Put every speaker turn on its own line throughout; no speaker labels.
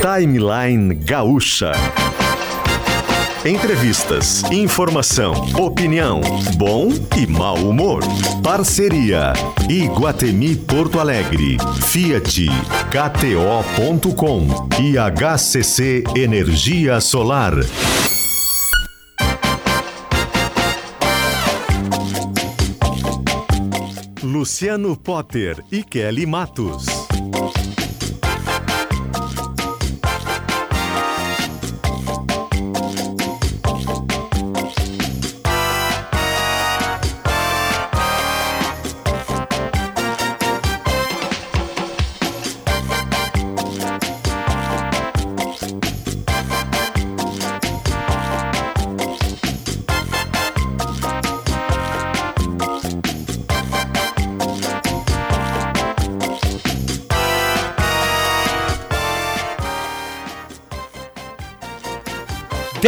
Timeline Gaúcha. Entrevistas, informação, opinião, bom e mau humor. Parceria Iguatemi Porto Alegre, Fiat, KTO.com e HCC Energia Solar. Luciano Potter e Kelly Matos.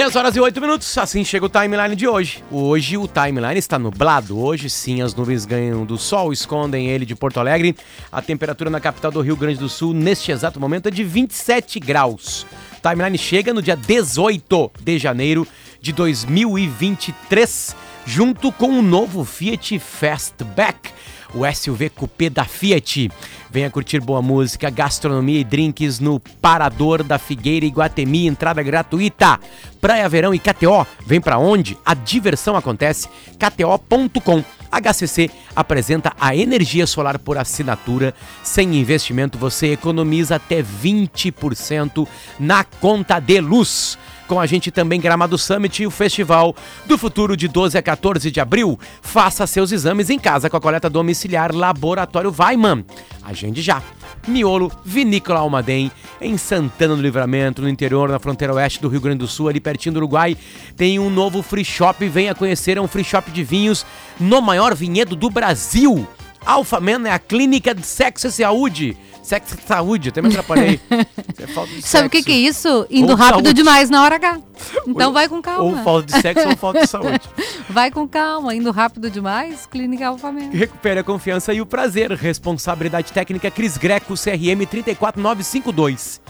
Dez horas e oito minutos, assim chega o timeline de hoje. Hoje o timeline está nublado. Hoje sim as nuvens ganham do sol, escondem ele de Porto Alegre. A temperatura na capital do Rio Grande do Sul neste exato momento é de 27 graus. Timeline chega no dia 18 de janeiro de 2023, junto com o novo Fiat Fastback, o SUV Coupé da Fiat. Venha curtir boa música, gastronomia e drinks no Parador da Figueira Iguatemi, entrada gratuita. Praia Verão e KTO, vem pra onde? A diversão acontece, kto.com. HCC apresenta a energia solar por assinatura. Sem investimento, você economiza até 20% na conta de luz. Com a gente também Gramado Summit e o Festival do Futuro de 12 a 14 de abril. Faça seus exames em casa com a coleta domiciliar Laboratório Weiman. Agende já. Miolo Vinícola Almaden, em Santana do Livramento, no interior, na fronteira oeste do Rio Grande do Sul, ali pertinho do Uruguai, tem um novo free shop. Venha conhecer, é um free shop de vinhos no maior vinhedo do Brasil. Alfa Man é a clínica de sexo e saúde. Sexo e saúde, até me atrapalhei. É falta de
Sabe o que, que é isso? Indo
Ou
rápido
saúde.
demais na hora H. Então
Ou-
vai com calma.
Ou falta de sexo ou falta de saúde.
Vai com calma. Indo rápido demais, Clínica Alfa mesmo.
Recupere a confiança e o prazer. Responsabilidade técnica Cris Greco, CRM 34952.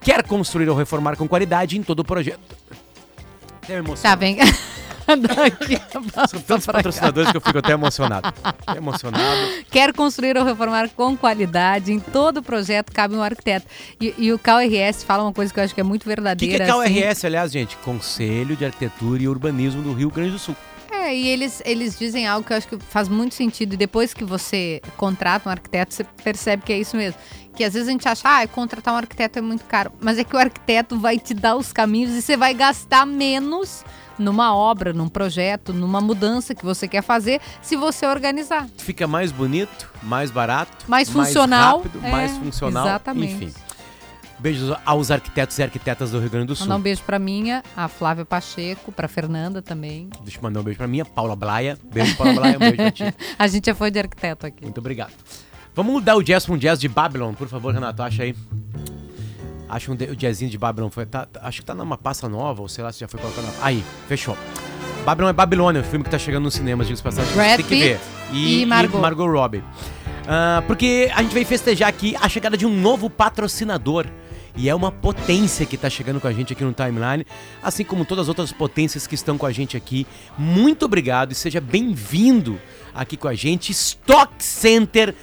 Quer construir ou reformar com qualidade em todo o projeto. Até me emociono.
Tá bem. Daqui
São tantos
pra cá.
patrocinadores que eu fico até emocionado. Até emocionado.
Quer construir ou reformar com qualidade em todo projeto, cabe um arquiteto. E, e o CalRS fala uma coisa que eu acho que é muito
O que, que
verdadeira.
é
assim.
KRS, aliás, gente? Conselho de Arquitetura e Urbanismo do Rio Grande do Sul.
É, e eles, eles dizem algo que eu acho que faz muito sentido. E depois que você contrata um arquiteto, você percebe que é isso mesmo. Que às vezes a gente acha, ah, contratar um arquiteto é muito caro. Mas é que o arquiteto vai te dar os caminhos e você vai gastar menos numa obra, num projeto, numa mudança que você quer fazer, se você organizar.
Fica mais bonito, mais barato,
Mais funcional.
mais rápido,
É,
mais funcional.
exatamente.
Enfim. Beijos aos arquitetos e arquitetas do Rio Grande do Sul.
Mandar um beijo pra minha, a Flávia Pacheco, pra Fernanda também.
Deixa eu mandar um beijo pra minha, Paula Blaia. Beijo, Paula Blaia, um beijo pra ti.
A gente é fã de arquiteto aqui.
Muito obrigado. Vamos mudar o jazz pra um jazz de Babylon, por favor, Renato, acha aí. Acha um de- o jazzinho de Babylon. Foi, tá- tá- acho que tá numa passa nova, ou sei lá se já foi colocado. na- Aí, fechou. Babylon é Babilônia, o filme que tá chegando nos cinemas, diga-se de passagem.
Brad
Tem que ver.
e Margot.
Robbie. Ah, porque a gente veio festejar aqui a chegada de um novo patrocinador. E é uma potência que tá chegando com a gente aqui no Timeline, assim como todas as outras potências que estão com a gente aqui. Muito obrigado e seja bem-vindo aqui com a gente. Stock Center,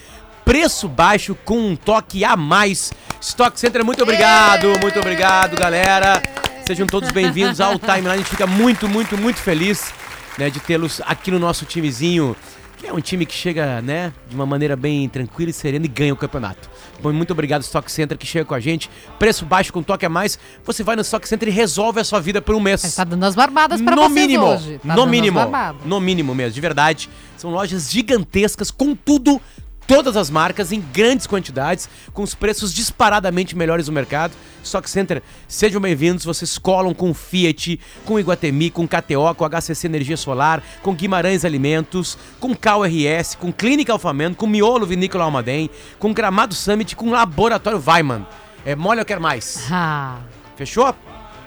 preço baixo com um toque a mais. Stock Center, muito obrigado, muito obrigado, galera. Sejam todos bem-vindos ao Timeline. A gente fica muito, muito, muito feliz né, de tê-los aqui no nosso timezinho, que é um time que chega, né, de uma maneira bem tranquila e serena e ganha o campeonato. Bom, muito obrigado, Stock Center, que chega com a gente. Preço baixo com toque a mais. Você vai no Stock Center e resolve a sua vida por um mês.
Mas tá dando as barbadas
no
vocês
mínimo,
hoje. Tá
no mínimo, no mínimo mesmo, de verdade. São lojas gigantescas com tudo, todas as marcas em grandes quantidades, com os preços disparadamente melhores do mercado. Stock Center, sejam bem-vindos. Vocês colam com Fiat, com Iguatemi, com KTO, com HCC Energia Solar, com Guimarães Alimentos, com KRS, com Clínica Alfamento, com Miolo Vinícola Almaden, com Gramado Summit, com Laboratório Weiman. É mole ou quer mais?
Ah.
Fechou?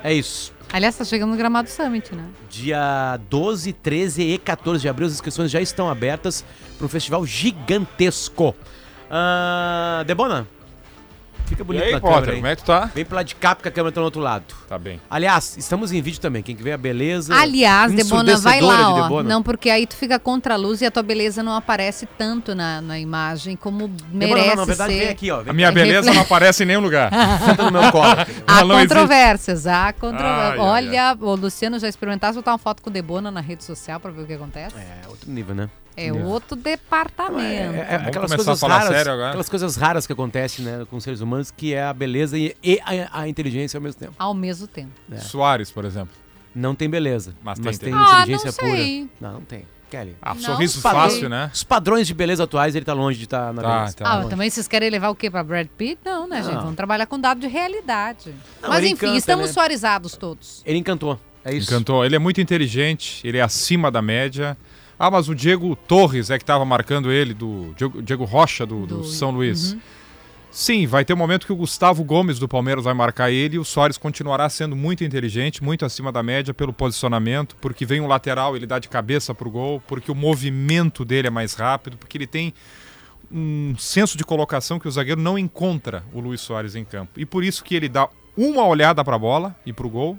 É isso.
Aliás, tá chegando no Gramado Summit, né?
Dia 12, 13 e 14 de abril, as inscrições já estão abertas para um festival gigantesco. Ah, Debona, Fica
E
bonito
aí,
na
Potter,
câmera,
como é que tu tá?
Vem pro lado de cá, porque a câmera tá no outro lado.
Tá bem.
Aliás, estamos em vídeo também. Quem que vê a beleza.
Aliás, Debona, vai lá,
de
ó. Não, porque aí tu fica contra a luz e a tua beleza não aparece tanto na, na imagem como
Debona,
merece
não, na verdade,
ser.
vem aqui, ó.
A
Vem
minha
É
beleza não aparece em nenhum lugar.
senta no meu colo.
Há controvérsias, há controvérsias.
Ai,
Olha, o Luciano já experimentasse botar uma foto com o Debona na rede social pra ver o que acontece?
É, outro nível, né?
É, outro departamento.
É, é,
Vamos
aquelas
começar
coisas
a falar
raras,
sério agora?
aquelas coisas raras que acontecem né, com os seres humanos, que é a beleza e, e a, a inteligência ao mesmo tempo.
Ao mesmo tempo.
É.
Soares, por exemplo.
Não tem beleza,
Mas
mas,
tem
tem,
Ah,
inteligência
não
pura.
sei.
Não, não tem. Kelly.
Ah,
Não
sorriso fácil, né?
Os padrões de beleza atuais, ele tá longe de estar na
Tá,
beleza.
tá.
Ah,
longe.
também vocês querem levar o quê pra Brad Pitt? Não, né, gente?
Não.
Vamos trabalhar com dado de realidade.
Não,
Mas enfim,
encanta,
estamos
né?
suarizados todos.
Ele encantou. É isso.
Encantou. Ele é muito inteligente, ele é acima da média. Ah, mas o Diego Torres é que estava marcando ele, do Diego, Diego Rocha, do, do
Do-
São Luís.
Uhum.
Sim, vai ter um momento que o Gustavo Gomes do Palmeiras vai marcar ele e o Soares continuará sendo muito inteligente, muito acima da média pelo posicionamento, porque vem um lateral, ele dá de cabeça pro gol, porque o movimento dele é mais rápido, porque ele tem um senso de colocação que o zagueiro não encontra o Luiz Soares em campo. E por isso que ele dá uma olhada para a bola e pro gol,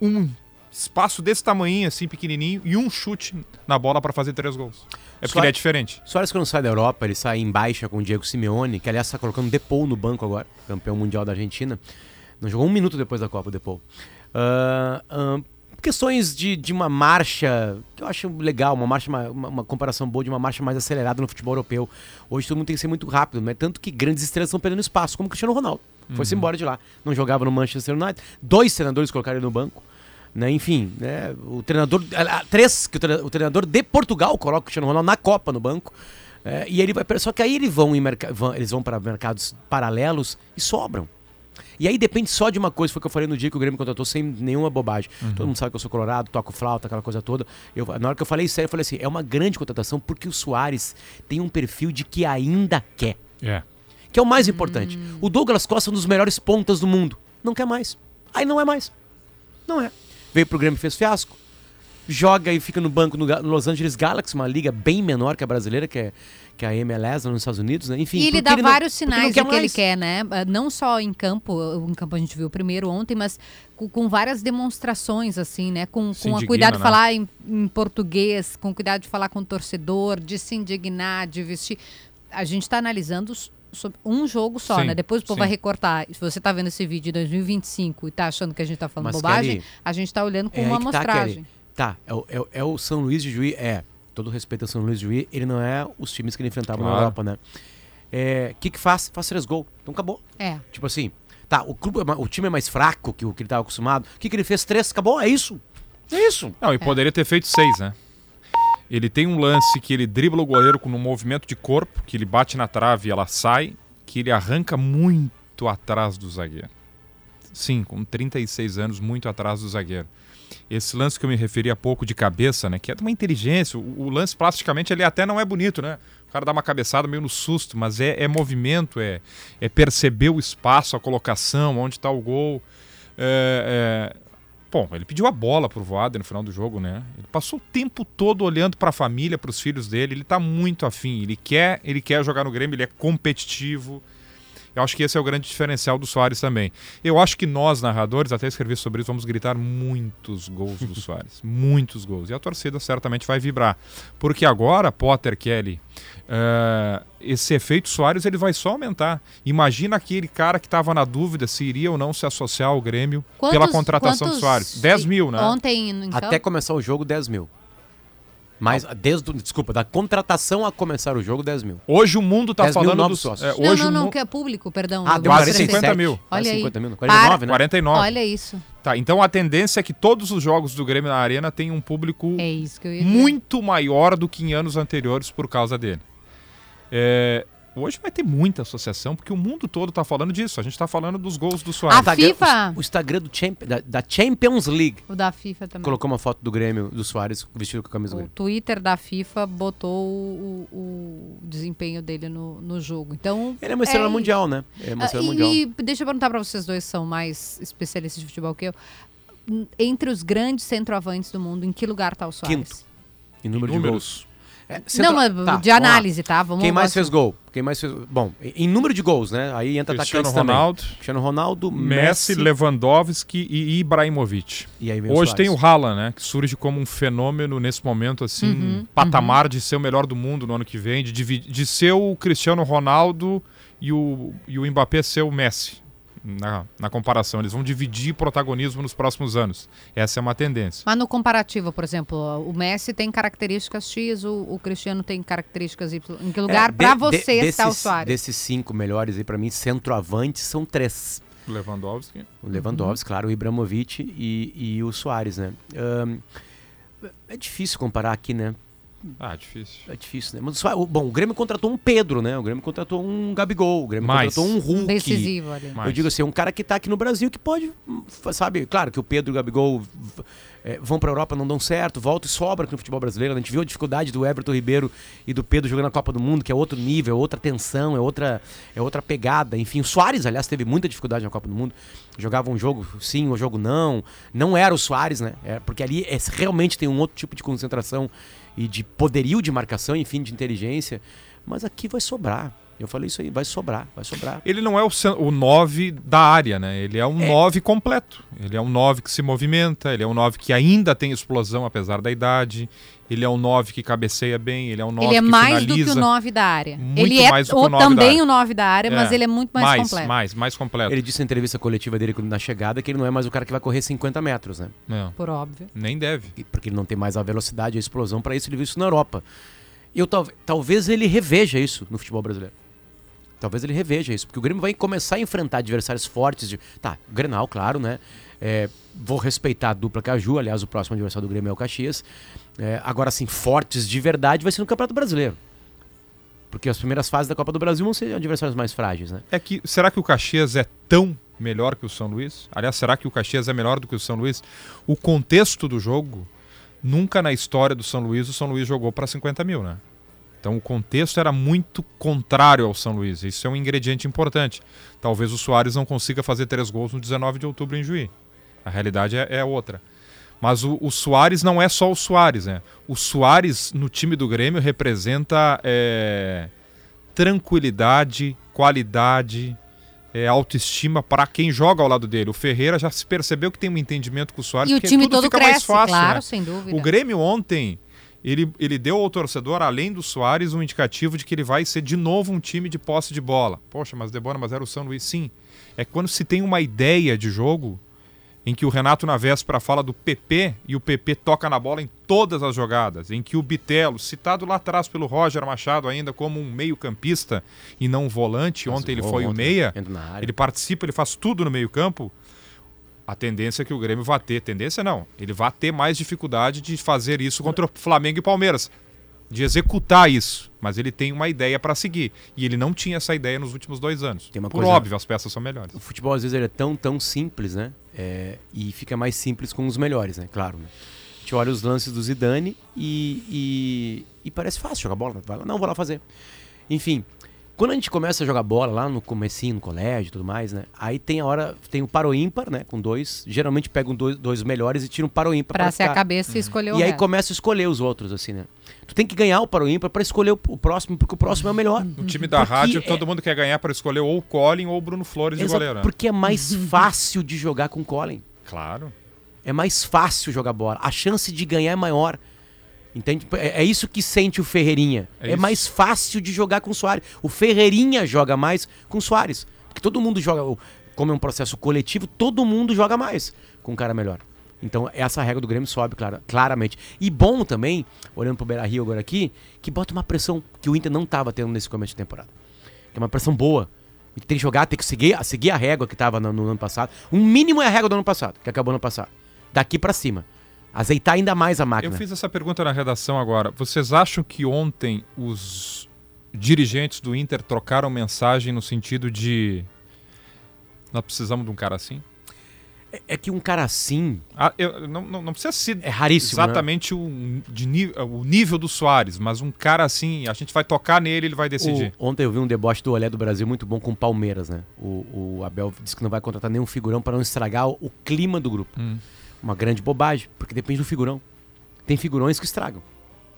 um espaço desse tamanho assim pequenininho e um chute na bola para fazer três gols. É porque
Soares-
ele é diferente.
Soares, quando sai da Europa, ele sai em baixa com o Diego Simeone, que aliás está colocando Depou no banco agora, campeão mundial da Argentina. Não jogou um minuto depois da Copa, o Depou. Ah, ah, questões de, de uma marcha, que eu acho legal, uma marcha, ma- uma, uma comparação boa de uma marcha mais acelerada no futebol europeu. Hoje todo mundo tem que ser muito rápido, né? Tanto que grandes estrelas estão perdendo espaço, como o Cristiano Ronaldo. Foi-se embora de lá. Não jogava no Manchester United. Dois treinadores colocaram ele no banco. Né, enfim, né, o treinador. Três, que o, tre- o treinador de Portugal coloca o Cristiano Ronaldo na Copa no banco. É, e ele vai. Só que aí eles vão, em vão- eles vão para mercados paralelos e sobram. E aí depende só de uma coisa, foi o que eu falei no dia que o Grêmio contratou sem nenhuma bobagem. Todo mundo sabe que eu sou colorado, toco flauta, aquela coisa toda. Eu, na hora que eu falei isso aí, eu falei assim: é uma grande contratação porque o Soares tem um perfil de que ainda quer
É.
que é o mais importante. O Douglas Costa é um dos melhores pontas do mundo. Não quer mais. Aí não é mais. Não é. Veio pro Grêmio e fez fiasco. Joga e fica no banco no, Los Angeles Galaxy, uma liga bem menor que a brasileira, que é, que é a MLS nos Estados Unidos, né? Enfim.
E ele dá
não-
vários
não
sinais do que ele quer, né? Ah, Não só em campo, em campo a gente viu o primeiro ontem, mas com, com várias demonstrações, assim, né? Com, com
indigna,
cuidado de
né?
falar em, em português, com cuidado de falar com o torcedor, de se indignar, de vestir. A gente está analisando sobre um jogo só,
Sim,
né? Depois o povo
sim.
vai recortar. Se você tá vendo esse vídeo de 2025 e tá achando que a gente tá falando
Mas,
bobagem,
Kelly,
a gente tá olhando com
É
uma
tá,
amostragem.
Tá, é o, é, é o São Luís de Juí, é. Todo respeito ao São Luís de Juí, ele não é os times que ele enfrentava na
Claro.
Europa, né? O que que faz? Faz três gols. Então acabou.
É.
Tipo assim, tá, o, clube, é o time é mais fraco que o que ele estava acostumado. O que, que ele fez? Três, acabou, é isso. É isso.
Não, e poderia ter feito seis, né? Ele tem um lance que ele dribla o goleiro com um movimento de corpo, que ele bate na trave e ela sai, que ele arranca muito atrás do zagueiro. Sim, com 36 anos, muito atrás do zagueiro. Esse lance que eu me referi há pouco de cabeça, né? Que é de uma inteligência. O, o lance plasticamente ele até não é bonito, né? O cara dá uma cabeçada meio no susto, mas é, é movimento, é, é perceber o espaço, a colocação, onde está o gol. É, é, Bom, ele pediu a bola pro Voaden no final do jogo, né? Ele passou o tempo todo olhando para a família, para os filhos dele. Ele tá muito afim. Ele quer, ele quer jogar no Grêmio, ele é competitivo. Eu acho que esse é o grande diferencial do Soares também. Eu acho que nós, narradores, até escrevi sobre isso, vamos gritar muitos gols do Soares. Muitos gols. E a torcida certamente vai vibrar. Porque agora, Potter, Kelly, eh, esse efeito Soares ele vai só aumentar. Imagina aquele cara que estava na dúvida se iria ou não se associar ao Grêmio pela
Quantos-
contratação do Soares. 10 mil, né?
Ontem, então,
Até começar o jogo, 10 mil. Mas, desde, o- desculpa, da contratação a começar o jogo, 10 mil.
Hoje o mundo tá
10 mil
falando dos...
sócios.
é,
Não,
hoje
não,
o
não,
mu-
que é público, perdão.
Ah,
eu
deu
Quase
gostei.
50 mil.
Olha aí.
50 mil. 49, né?
49.
Olha isso.
Tá, então a tendência é que todos os jogos do Grêmio na Arena tenham um público
É isso que eu ia dizer.
muito maior do que em anos anteriores por causa dele. É, hoje vai ter muita associação, porque o mundo todo tá falando disso. A gente tá falando dos gols do
A
Soares.
Instagram-
FIFA-
O, o Instagram do Champions, da, da Champions League
O da FIFA também.
colocou uma foto do Grêmio, do Soares, vestido com a camisa do
O
Grêmio.
Twitter da FIFA botou o, o- o desempenho dele no, no jogo. Então.
Ele é uma estrela
é
mundial, né? É uma
Ah,
estrela
e,
mundial.
e deixa eu perguntar pra vocês dois, são mais especialistas de futebol que eu. Entre os grandes centroavantes do mundo, em que lugar tá o Soares?
Quinto. Em número
Números.
de gols. É, centro-
Não, mas
tá,
de análise, tá? Vamos
Quem mais fez gol? Quem mais fez. Bom, em número de gols, né? Aí entra
Cristiano
atacantes também.
Ronaldo,
Cristiano Ronaldo,
Messi,
Messi,
Lewandowski e Ibrahimovic.
e aí vem o
Hoje tem o Haaland, né? Que surge como um fenômeno nesse momento, assim,
Uhum,
patamar de ser o melhor do mundo no ano que vem, de, de ser o Cristiano Ronaldo e o, e o Mbappé ser o Messi. Na, na comparação, eles vão dividir protagonismo nos próximos anos. Essa é uma tendência.
Mas no comparativo, por exemplo, o Messi tem características X, o, o Cristiano tem características Y. Em que lugar
É, de-
pra
de-
você está o Soares?
Desses cinco melhores aí, pra mim, centroavantes são três.
Lewandowski.
O Lewandowski, claro, o Ibrahimovic e, e o Soares, né? Ahn, é difícil comparar aqui, né?
Ah, difícil.
É difícil, né? Mas, bom, o Grêmio contratou um Pedro, né? O Grêmio contratou um Gabigol, o Grêmio
Mais.
contratou um Hulk.
Decisivo ali.
Mais.
Eu digo assim, um cara que tá aqui no Brasil que pode, hum, sabe? Claro que o Pedro e o Gabigol é, vão pra Europa, não dão certo, volta e sobra aqui no futebol brasileiro. A gente viu a dificuldade do Everton Ribeiro e do Pedro jogando na Copa do Mundo, que é outro nível, é outra tensão, é outra, é outra pegada. Enfim, o Soares, aliás, teve muita dificuldade na Copa do Mundo. Jogava um jogo sim, um jogo não. Não era o Soares, né? É, porque ali é- realmente tem um outro tipo de concentração e de poderio de marcação, enfim, de inteligência. Mas aqui vai sobrar. Eu falei isso aí, vai sobrar, vai sobrar.
Ele não é o, cen- o 9 da área, né? Ele é um 9 completo. Ele é um 9 que se movimenta, ele é um 9 que ainda tem explosão apesar da idade. Ele é um 9 que cabeceia bem, ele é um 9
Ele é
que
mais
finaliza.
do que o 9 da área.
Muito
ele é
mais do que o
o-
9 da
também o 9 da área, mas
É,
ele é muito mais,
mais,
completo.
mais, mais completo.
Ele disse na entrevista coletiva dele na chegada que ele não é mais o cara que vai correr 50 metros, né?
Não,
Por óbvio.
nem deve.
Porque ele não tem mais a velocidade, a explosão para isso, ele viu isso na Europa. Eu tal- talvez ele reveja isso no futebol brasileiro. Talvez ele reveja isso, porque o Grêmio vai começar a enfrentar adversários fortes de. Tá, Grenal, claro, né? É, vou respeitar a dupla Caju, aliás, o próximo adversário do Grêmio é o Caxias. É, agora, assim, fortes de verdade vai ser no Campeonato Brasileiro. Porque as primeiras fases da Copa do Brasil vão ser adversários mais frágeis, né?
É que será que o Caxias é tão melhor que o São Luís? Aliás, será que o Caxias é melhor do que o São Luís? O contexto do jogo, nunca na história do São Luís o São Luís jogou para 50 mil, né? Então o contexto era muito contrário ao São Luís. Isso é um ingrediente importante. Talvez o Soares não consiga fazer três gols no 19 de outubro em Juí. A realidade é, é outra. Mas o, o Soares não é só o Soares, né? O Soares no time do Grêmio representa é, tranquilidade, qualidade, é, autoestima para quem joga ao lado dele. O Ferreira já se percebeu que tem um entendimento com o Soares.
E o time
tudo
todo
fica
cresce,
mais fácil,
claro,
né?
sem dúvida.
O Grêmio ontem, ele, ele deu ao torcedor, além do Soares, um indicativo de que ele vai ser de novo um time de posse de bola. Poxa, mas Debora, mas era o São Luís. Sim. É quando se tem uma ideia de jogo em que o Renato na véspera fala do PP e o PP toca na bola em todas as jogadas, em que o Bitelo, citado lá atrás pelo Roger Machado ainda como um meio-campista e não um volante, ontem ele
Mas
foi o
ontem,
meia,
na área.
ele participa, ele faz tudo no meio-campo. A tendência é que o Grêmio vai ter, tendência não, ele vai ter mais dificuldade de fazer isso contra o Flamengo e Palmeiras, de executar isso, mas ele tem uma ideia para seguir e ele não tinha essa ideia nos últimos dois anos. Por
coisa-
óbvio, as peças são melhores.
O futebol às vezes é tão, tão simples, né? É, e fica mais simples com os melhores, né? Claro. Né? A gente olha os lances do Zidane e, e, e parece fácil jogar bola. Vai lá, não, vou lá fazer. Enfim, quando a gente começa a jogar bola lá no comecinho, no colégio e tudo mais, né? Aí tem a hora, tem o paro ímpar, né? Com dois. Geralmente pegam dois, dois melhores e tiram o paro ímpar
Pra ser a
ficar.
cabeça e escolher o
E aí
resto.
começa a escolher os outros, assim, né? Tu tem que ganhar o paro ímpar pra escolher o, o próximo, porque o próximo é o melhor.
No time da
Porque
rádio,
é-
todo mundo quer ganhar para escolher ou o Colin ou o Bruno Flores de
Exato,
goleiro. né?
porque é mais fácil de jogar com o Colin.
Claro.
é mais fácil jogar bola. A chance de ganhar é maior. Entende? É, é isso que sente o Ferreirinha.
É
É, mais fácil de jogar com o Soares. O Ferreirinha joga mais com o Soares. Porque todo mundo joga. Como é um processo coletivo, todo mundo joga mais com um cara melhor. Então, essa regra do Grêmio sobe, clara- claramente. E bom também, olhando pro Beira Rio agora aqui, que bota uma pressão que o Inter não estava tendo nesse começo de temporada. Que é uma pressão boa. E Tem que jogar, tem que seguir, seguir a régua que estava no, no ano passado. O mínimo é a régua do ano passado, que acabou no ano passado. Daqui pra cima. Azeitar ainda mais a
Eu
máquina.
fiz essa pergunta na redação agora. Vocês acham que ontem os dirigentes do Inter trocaram mensagem no sentido de nós precisamos de um cara assim?
É, é que um cara assim
Ah, eu- não, não, não precisa ser
é raríssimo. né?
exatamente o, de o nível do Soares, mas um cara assim, a gente vai tocar nele, ele vai decidir.
O- ontem eu vi um deboche do Olé do Brasil muito bom com o Palmeiras, né? O, o Abel disse que não vai contratar nenhum figurão para não estragar o, o clima do grupo.
Hum.
Uma grande bobagem, porque depende do figurão. Tem figurões que estragam.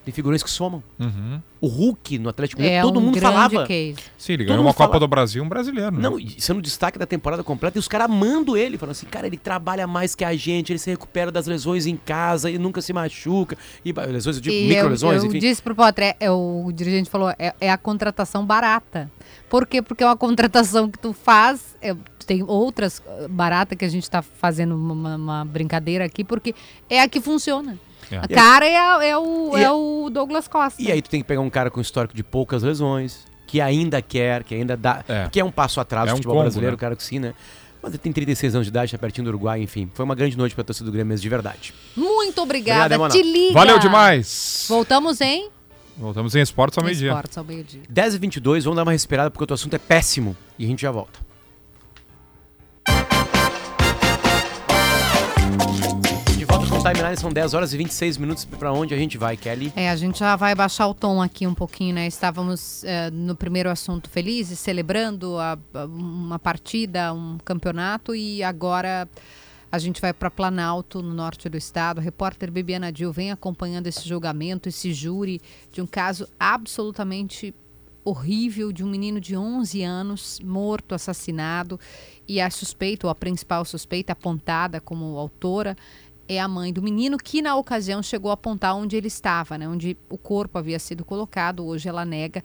Tem figurões que somam.
Uhum.
O Hulk no Atlético Mineiro,
É
todo
um
mundo falava.
case.
Sim, ele ganhou uma Copa
fala-
do Brasil, um brasileiro, né?
Não, sendo destaque da temporada completa, e os caras amando ele, falando assim, cara, ele trabalha mais que a gente, ele se recupera das lesões em casa e nunca se machuca. E lesões, eu digo,
E
micro
eu,
lesões,
eu
enfim.
disse pro Potter, é, é, o dirigente falou, é, é a contratação barata. Por quê? Porque é uma contratação que tu faz, é, tem outras uh, barata que a gente tá fazendo uma, uma brincadeira aqui, porque é a que funciona.
É.
A cara é, a- é o,
E
é
a-
o Douglas Costa.
E aí tu tem que pegar um cara com histórico de poucas lesões, que ainda quer, que ainda dá.
É.
Que é um passo atrás
É
do
um
futebol
combo,
brasileiro,
né?
cara que sim, né? Mas ele tem 36 anos de idade, tá pertinho do Uruguai, enfim. Foi uma grande noite pra torcida do Grêmio mesmo, de verdade.
Muito obrigada,
Obrigado,
te liga.
Valeu demais!
Voltamos em
Voltamos em esportes ao meio-dia.
Esportes ao meio-dia.
10 e 22 vamos dar uma respirada porque o teu assunto é péssimo. E a gente já volta. Timeline, são 10 horas e 26 minutos. Pra onde a gente vai, Kelly?
É, a gente já vai baixar o tom aqui um pouquinho, né? Estávamos eh, no primeiro assunto felizes, celebrando a- a- uma partida, um campeonato, e agora a gente vai para Planalto, no norte do estado. A repórter Bibiana Dil vem acompanhando esse julgamento, esse júri de um caso absolutamente horrível de um menino de 11 anos morto, assassinado, e a suspeita, ou a principal suspeita apontada como autora, é a mãe do menino que na ocasião chegou a apontar onde ele estava, né, onde o corpo havia sido colocado. Hoje ela nega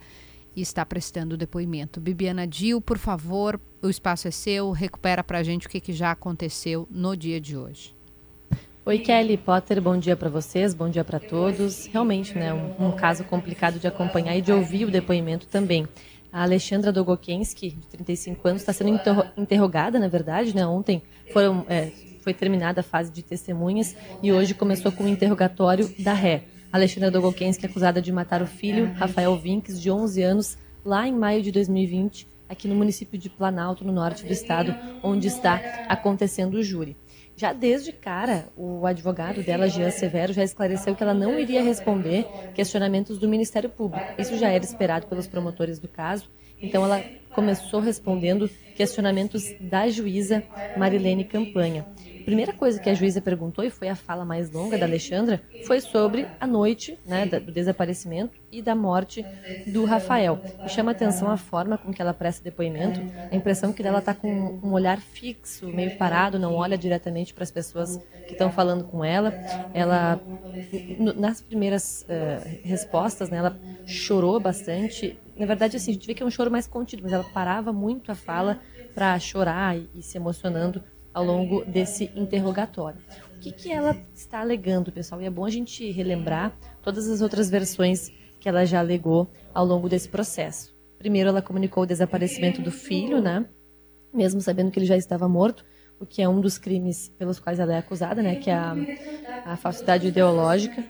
e está prestando depoimento. Bibiana Dil, por favor, o espaço é seu, recupera pra gente o que, que já aconteceu no dia de hoje.
Oi, Kelly Potter, bom dia para vocês, bom dia para todos. Realmente, né, um, um caso complicado de acompanhar e de ouvir o depoimento também. A Alexandra Dogokensky, de 35 anos, está sendo interro- interrogada, na verdade, né? Ontem foram, é, foi terminada a fase de testemunhas e hoje começou com o interrogatório da ré. Alexandra é acusada de matar o filho, Rafael Vinques, de 11 anos, lá em maio de 2020, aqui no município de Planalto, no norte do estado, onde está acontecendo o júri. Já desde cara, o advogado dela, Jean Severo, já esclareceu que ela não iria responder questionamentos do Ministério Público. Isso já era esperado pelos promotores do caso. Então, ela começou respondendo questionamentos da juíza Marilene Campanha. A primeira coisa que a juíza perguntou, e foi a fala mais longa da Alexandra, foi sobre a noite né, do desaparecimento e da morte do Rafael. Me chama atenção a forma com que ela presta depoimento, a impressão que ela está com um olhar fixo, meio parado, não olha diretamente para as pessoas que estão falando com ela. Ela, nas primeiras eh, respostas, né, ela chorou bastante. Na verdade, assim, a gente vê que é um choro mais contido, mas ela parava muito a fala para chorar e, e se emocionando ao longo desse interrogatório. O que, que ela está alegando, pessoal? E é bom a gente relembrar todas as outras versões que ela já alegou ao longo desse processo. Primeiro, ela comunicou o desaparecimento do filho, né? Mesmo sabendo que ele já estava morto, o que é um dos crimes pelos quais ela é acusada, né? Que é a, a falsidade ideológica.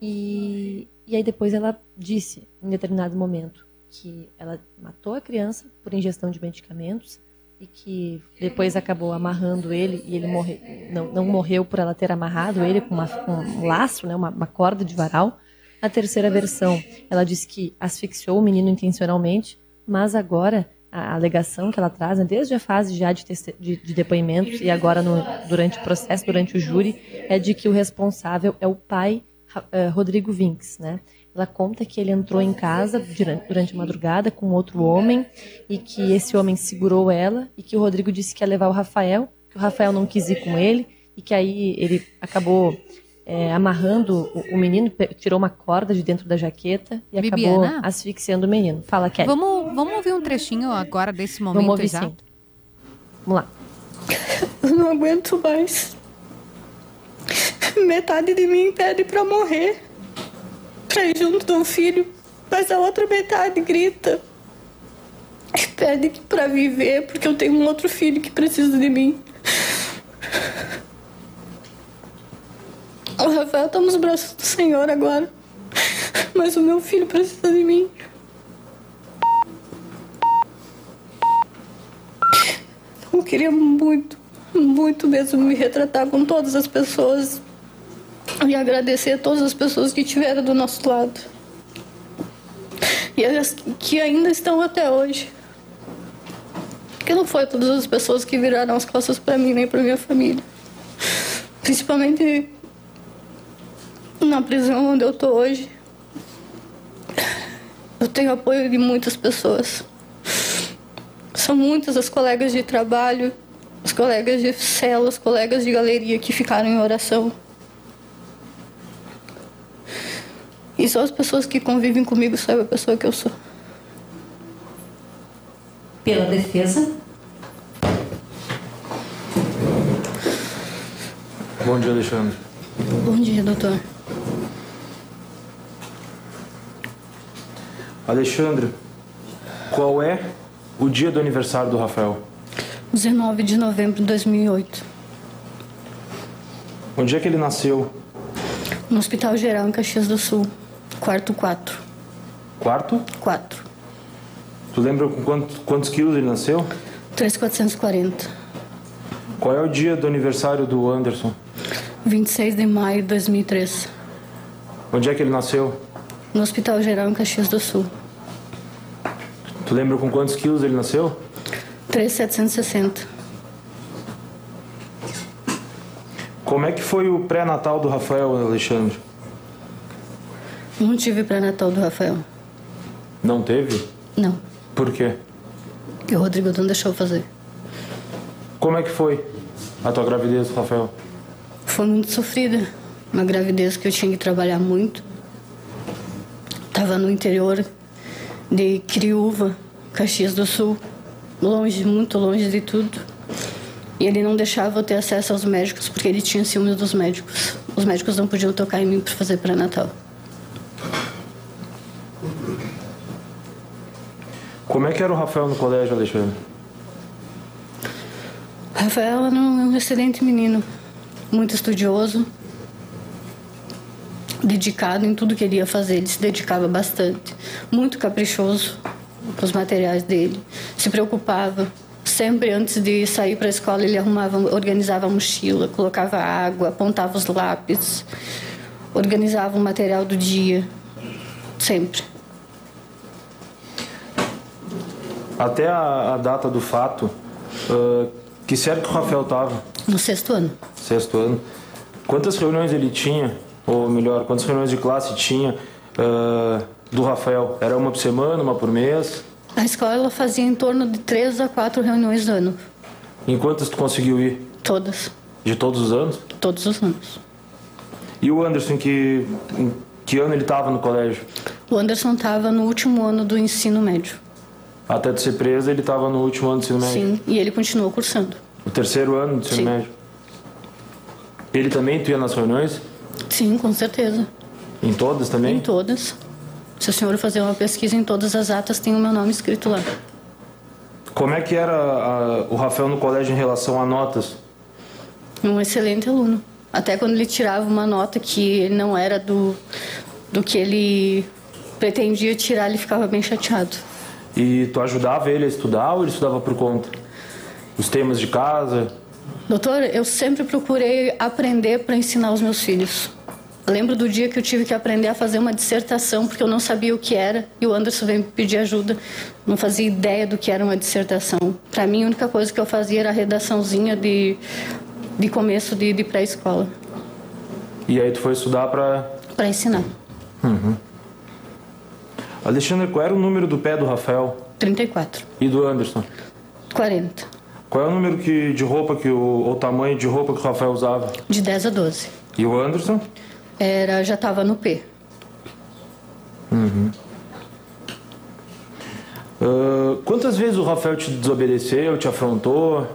E, e aí depois ela disse, em determinado momento, que ela matou a criança por ingestão de medicamentos e que depois acabou amarrando ele e ele morre, não, não morreu por ela ter amarrado ele com, uma, com um laço, né, uma, uma corda de varal. Na terceira versão, ela disse que asfixiou o menino intencionalmente, mas agora a alegação que ela traz, né, desde a fase já de, de, de depoimentos e agora no, durante o processo, durante o júri, é de que o responsável é o pai eh, Rodrigo Vinks, né? Ela conta que ele entrou em casa durante, durante a madrugada com outro homem e que esse homem segurou ela e que o Rodrigo disse que ia levar o Rafael, que o Rafael não quis ir com ele e que aí ele acabou eh, amarrando o, o menino, tirou uma corda de dentro da jaqueta e acabou
Bibiana?
asfixiando o menino. Fala, Kelly.
Vamos, vamos ouvir um trechinho agora desse momento
Vamos ouvir
exato?
sim. Vamos lá.
Eu não aguento mais. Metade de mim pede pra morrer, ir junto do filho, mas a outra metade grita e pede pra viver, porque eu tenho um outro filho que precisa de mim. O Rafael tá nos braços do Senhor agora, mas o meu filho precisa de mim. Eu queria muito, muito mesmo me retratar com todas as pessoas e agradecer a todas as pessoas que estiveram do nosso lado e as que ainda estão até hoje. Que não foi todas as pessoas que viraram as costas para mim nem para minha família, principalmente na prisão onde eu tô hoje. Eu tenho apoio de muitas pessoas. São muitas as colegas de trabalho, os colegas de cela, os colegas de galeria que ficaram em oração. E só as pessoas que convivem comigo sabem a pessoa que eu sou.
Pela defesa,
Bom dia, Alexandre.
Bom dia, doutor.
Alexandre, qual é o dia do aniversário do Rafael?
19 de novembro de 2008.
Onde é que ele nasceu?
No Hospital Geral em Caxias do Sul. Quarto 4.
Quarto?
4.
Tu lembra com quantos, quantos quilos ele nasceu?
3440.
Qual é o dia do aniversário do Anderson?
26 de maio de 2003.
Onde é que ele nasceu?
No Hospital Geral em Caxias do Sul.
Tu lembra com quantos quilos ele nasceu?
3760.
Como é que foi o pré-natal do Rafael, Alexandre?
Não tive pré-natal do Rafael.
Não teve?
Não.
Por quê?
Que o Rodrigo não deixou fazer.
Como é que foi a tua gravidez, Rafael?
Foi muito sofrida. Uma gravidez que eu tinha que trabalhar muito. Tava no interior de Criúva, Caxias do Sul. Longe, muito longe de tudo. E ele não deixava eu ter acesso aos médicos porque ele tinha ciúmes dos médicos. Os médicos não podiam tocar em mim para fazer pré-natal.
Como é que era o Rafael no colégio, Alexandre?
Rafael era um excelente menino, muito estudioso, dedicado em tudo que ele ia fazer, ele se dedicava bastante, muito caprichoso com os materiais dele, se preocupava. Sempre antes de sair para a escola, ele arrumava, organizava a mochila, colocava água, apontava os lápis, organizava o material do dia, sempre.
Até a, a data do fato, ah, que série que o Rafael tava?
No sexto ano,
Sexto ano. Quantas reuniões ele tinha? Ou melhor, quantas reuniões de classe tinha ah, do Rafael? Era uma por semana, uma por mês?
a escola fazia em torno de três a quatro reuniões no ano,
Em quantas tu conseguiu ir?
todas,
De todos os anos?
todos os anos.
E o Anderson, que, em que ano ele estava no colégio?
O Anderson estava no último ano do ensino médio.
Até de ser preso, ele estava no último ano do ensino médio.
Sim, e ele continuou cursando.
O terceiro ano do ensino
Sim.
médio. Ele também, tu ia nas reuniões?
Sim, com certeza.
Em todas também?
Em todas. Se o senhor fazer uma pesquisa em todas as atas, tem o meu nome escrito lá.
Como é que era a- o Rafael no colégio em relação a notas?
Um excelente aluno. Até quando ele tirava uma nota que não era do, do que ele pretendia tirar, ele ficava bem chateado.
E tu ajudava ele a estudar ou ele estudava por conta? Os temas de casa?
Doutor, eu sempre procurei aprender para ensinar os meus filhos. Eu lembro do dia que eu tive que aprender a fazer uma dissertação, porque eu não sabia o que era, e o Anderson veio me pedir ajuda. Não fazia ideia do que era uma dissertação. Para mim, a única coisa que eu fazia era a redaçãozinha de, de começo de, de pré-escola,
E aí tu foi estudar pra...
para ensinar.
Alexandre, qual era o número do pé do Rafael
34,
e do Anderson?
40,
Qual é o número que, de roupa que o, o tamanho de roupa que o Rafael usava?
de 10 a 12.
E o Anderson?
Era, já estava no P.
Ah, quantas vezes o Rafael te desobedeceu, te afrontou?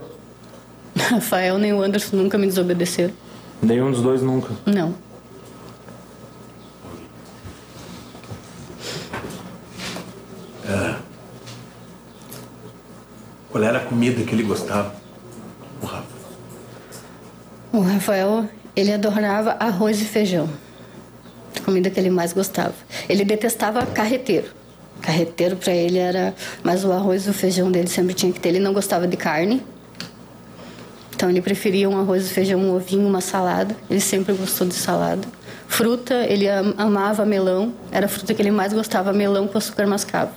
Rafael nem o Anderson nunca me desobedeceram.
Nenhum dos dois nunca.
Não.
Qual era a comida que ele gostava? O Rafa.
O Rafael, ele adorava arroz e feijão. A comida que ele mais gostava. Ele detestava carreteiro. Carreteiro para ele era, mas o arroz e o feijão dele sempre tinha que ter. Ele não gostava de carne. Então ele preferia um arroz e feijão, um ovinho, uma salada. Ele sempre gostou de salada. Fruta, ele am- amava melão. Era a fruta que ele mais gostava, melão com açúcar mascavo.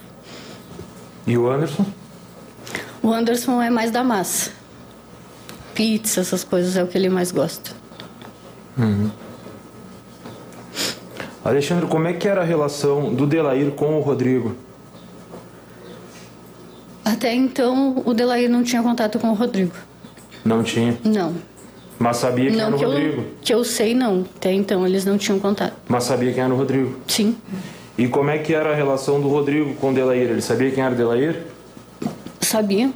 E o Anderson?
O Anderson é mais da massa. Pizza, essas coisas é o que ele mais gosta.
Alexandre, como é que era a relação do Delair com o Rodrigo?
Até então, o Delair não tinha contato com o Rodrigo.
Não tinha.
Não.
Mas sabia quem
não
era o
que
Rodrigo.
eu, que eu sei, não. Até então, eles não tinham contato.
Mas sabia quem era o Rodrigo.
Sim.
E como é que era a relação do Rodrigo com o Delair? Ele sabia quem era o Delair?
Sabia?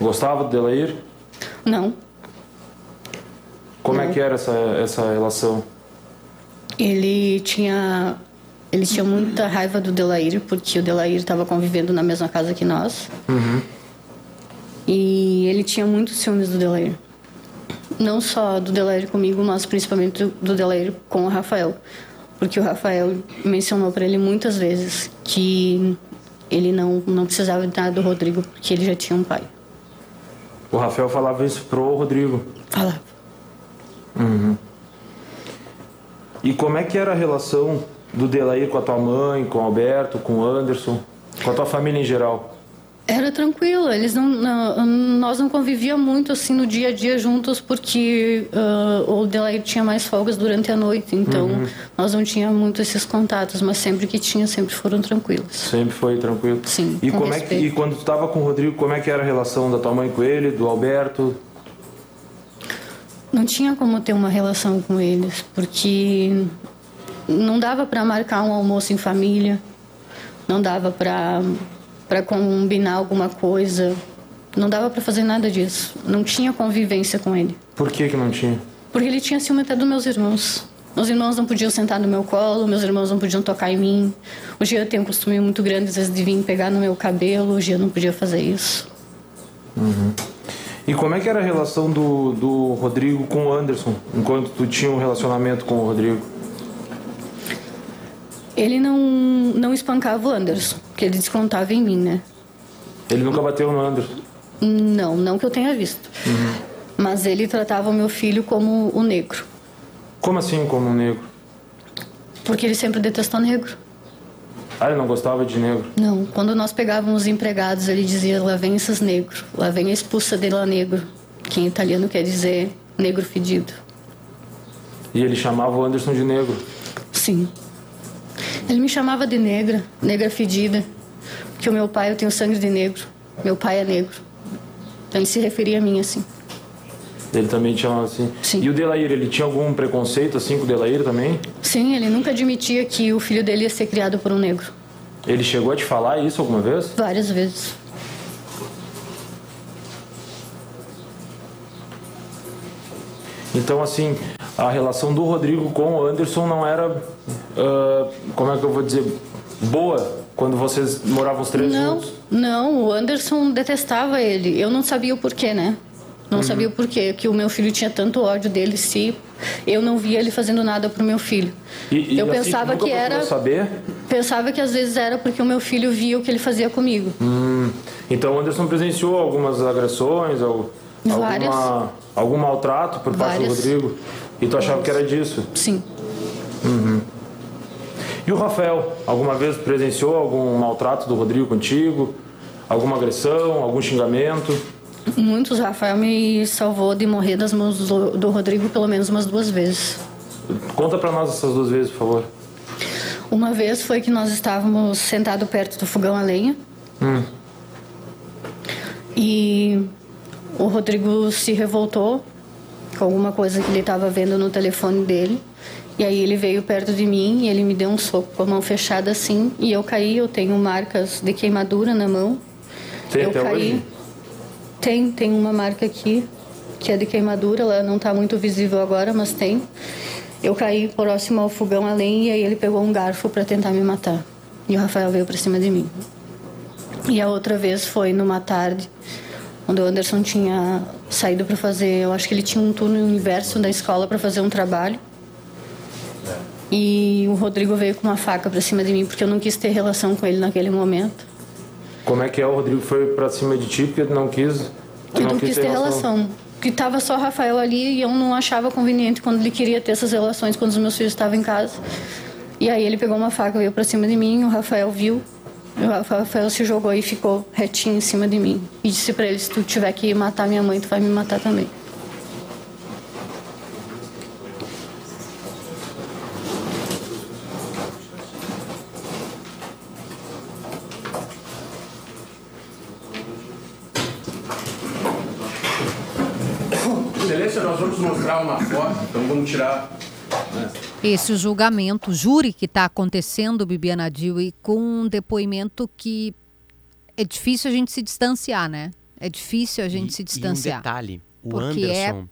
Gostava do Delair?
Não.
Como é
Não.
que era essa, essa relação?
Ele tinha ele tinha muita raiva do Delair porque o Delair estava convivendo na mesma casa que nós. E ele tinha muitos ciúmes do Delair. Não só do Delair comigo, mas principalmente do, do Delair com o Rafael. Porque o Rafael mencionou para ele muitas vezes que ele não, não precisava nada do Rodrigo porque ele já tinha um pai.
O Rafael falava isso pro Rodrigo.
Falava.
E como é que era a relação do Delair com a tua mãe, com o Alberto, com o Anderson, com a tua família em geral?
Era tranquilo, eles não, não- nós não convivíamos muito assim no dia a dia juntos porque ah, o Delair tinha mais folgas durante a noite, então nós não tínhamos muito esses contatos, mas sempre que tinha, sempre foram tranquilos.
Sempre foi tranquilo?
Sim,
E,
com
como é que,
respeito.
e quando tu tava com o Rodrigo, como é que era a relação da tua mãe com ele, do Alberto?
Não tinha como ter uma relação com eles, porque não dava para marcar um almoço em família, não dava para para combinar alguma coisa, não dava para fazer nada disso. Não tinha convivência com ele.
Por que que não tinha?
Porque ele tinha ciúme até dos meus irmãos. Meus irmãos não podiam sentar no meu colo, meus irmãos não podiam tocar em mim. O Gia tem um costume muito grande, às vezes, de vir pegar no meu cabelo. O Gia não podia fazer isso.
E como é que era a relação do, do Rodrigo com o Anderson, enquanto tu tinha um relacionamento com o Rodrigo?
Ele não, não espancava o Anderson, porque ele descontava em mim, né?
Ele nunca bateu no Anderson.
Não, não que eu tenha visto. Mas ele tratava o meu filho como o negro,
Como assim, como um negro?
porque ele sempre detestou negro.
Ah, ele não gostava de negro.
Não, quando nós pegávamos os empregados, ele dizia: lá vem esses negros, lá vem a expulsa de lá negro, que em italiano quer dizer negro fedido.
E ele chamava o Anderson de negro.
Sim. Ele me chamava de negra, negra fedida, porque o meu pai, eu tenho sangue de negro, meu pai é negro. Então ele se referia a mim assim.
Ele também te chamava assim.
Sim.
E o Delair, ele tinha algum preconceito assim com o Delair também?
Sim, ele nunca admitia que o filho dele ia ser criado por um negro.
Ele chegou a te falar isso alguma vez?
Várias vezes.
Então, assim, a relação do Rodrigo com o Anderson não era, ah, como é que eu vou dizer, boa quando vocês moravam os três
Não,
juntos?
não, o Anderson detestava ele. Eu não sabia o porquê, né? Não sabia o porquê, que o meu filho tinha tanto ódio dele se eu não via ele fazendo nada pro meu filho.
E, e
eu
assim,
pensava que era,
saber?
pensava que às vezes era porque o meu filho via o que ele fazia comigo.
Hum, então o Anderson presenciou algumas agressões,
Várias.
alguma, algum maltrato por parte do. Rodrigo? E tu achava que era disso?
Sim.
E o Rafael, alguma vez presenciou algum maltrato do Rodrigo contigo? Alguma agressão, algum xingamento?
Muitos, Rafael me salvou de morrer das mãos do, do Rodrigo pelo menos umas duas vezes.
Conta pra nós essas duas vezes, por favor.
Uma vez foi que nós estávamos sentados perto do fogão a lenha. E o Rodrigo se revoltou com alguma coisa que ele estava vendo no telefone dele. E aí ele veio perto de mim e ele me deu um soco com a mão fechada assim. E eu caí, eu tenho marcas de queimadura na mão.
Tem
eu
até
caí.
hoje?
Tem, tem uma marca aqui que é de queimadura, ela não está muito visível agora, mas tem. Eu caí próximo ao fogão a lenha e aí ele pegou um garfo para tentar me matar. E o Rafael veio para cima de mim. E a outra vez foi numa tarde, onde o Anderson tinha saído para fazer, eu acho que ele tinha um turno inverso da escola para fazer um trabalho. E o Rodrigo veio com uma faca para cima de mim porque eu não quis ter relação com ele naquele momento.
Como é que é? O Rodrigo foi pra cima de ti porque não quis. tu
Eu não quis ter relação. Que tava só o Rafael ali e eu não achava conveniente quando ele queria ter essas relações quando os meus filhos estavam em casa. E aí ele pegou uma faca, veio pra cima de mim, o Rafael viu. O Rafael se jogou e ficou retinho em cima de mim. E disse para ele: se tu tiver que matar minha mãe, tu vai me matar também.
Excelência, nós vamos mostrar uma foto, então vamos tirar
esse julgamento, júri que está acontecendo, Bibiana Dil, e com um depoimento que é difícil a gente se distanciar, né? É difícil a gente
e,
se distanciar.
E um detalhe, o
é-
Anderson,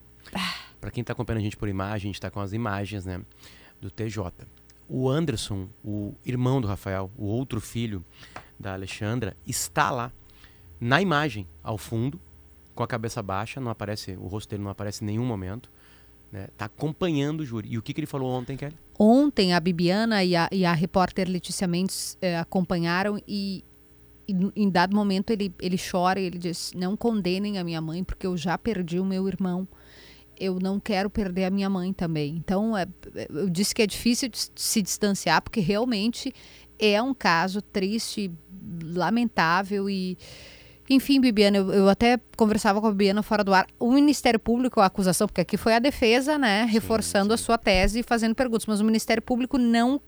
para quem tá acompanhando a gente por imagem, a gente tá com as imagens, né, do TJ. O Anderson, o irmão do Rafael, o outro filho da Alexandra, está lá na imagem, ao fundo, com a cabeça baixa, não aparece, o rosto dele não aparece em nenhum momento, né? Tá acompanhando o júri. E o que, que ele falou ontem, Kelly?
Ontem a Bibiana e a, e a repórter Letícia Mendes eh, acompanharam e, e em dado momento ele, ele chora e ele diz: Não condenem a minha mãe, porque eu já perdi o meu irmão. Eu não quero perder a minha mãe também. Então, é- eu disse que é difícil se distanciar, porque realmente é um caso triste, lamentável e. Enfim, Bibiana, eu, eu até conversava com a Bibiana fora do ar. O Ministério Público, a acusação, porque aqui foi a defesa, né, reforçando a sua tese e fazendo perguntas, mas o Ministério Público não.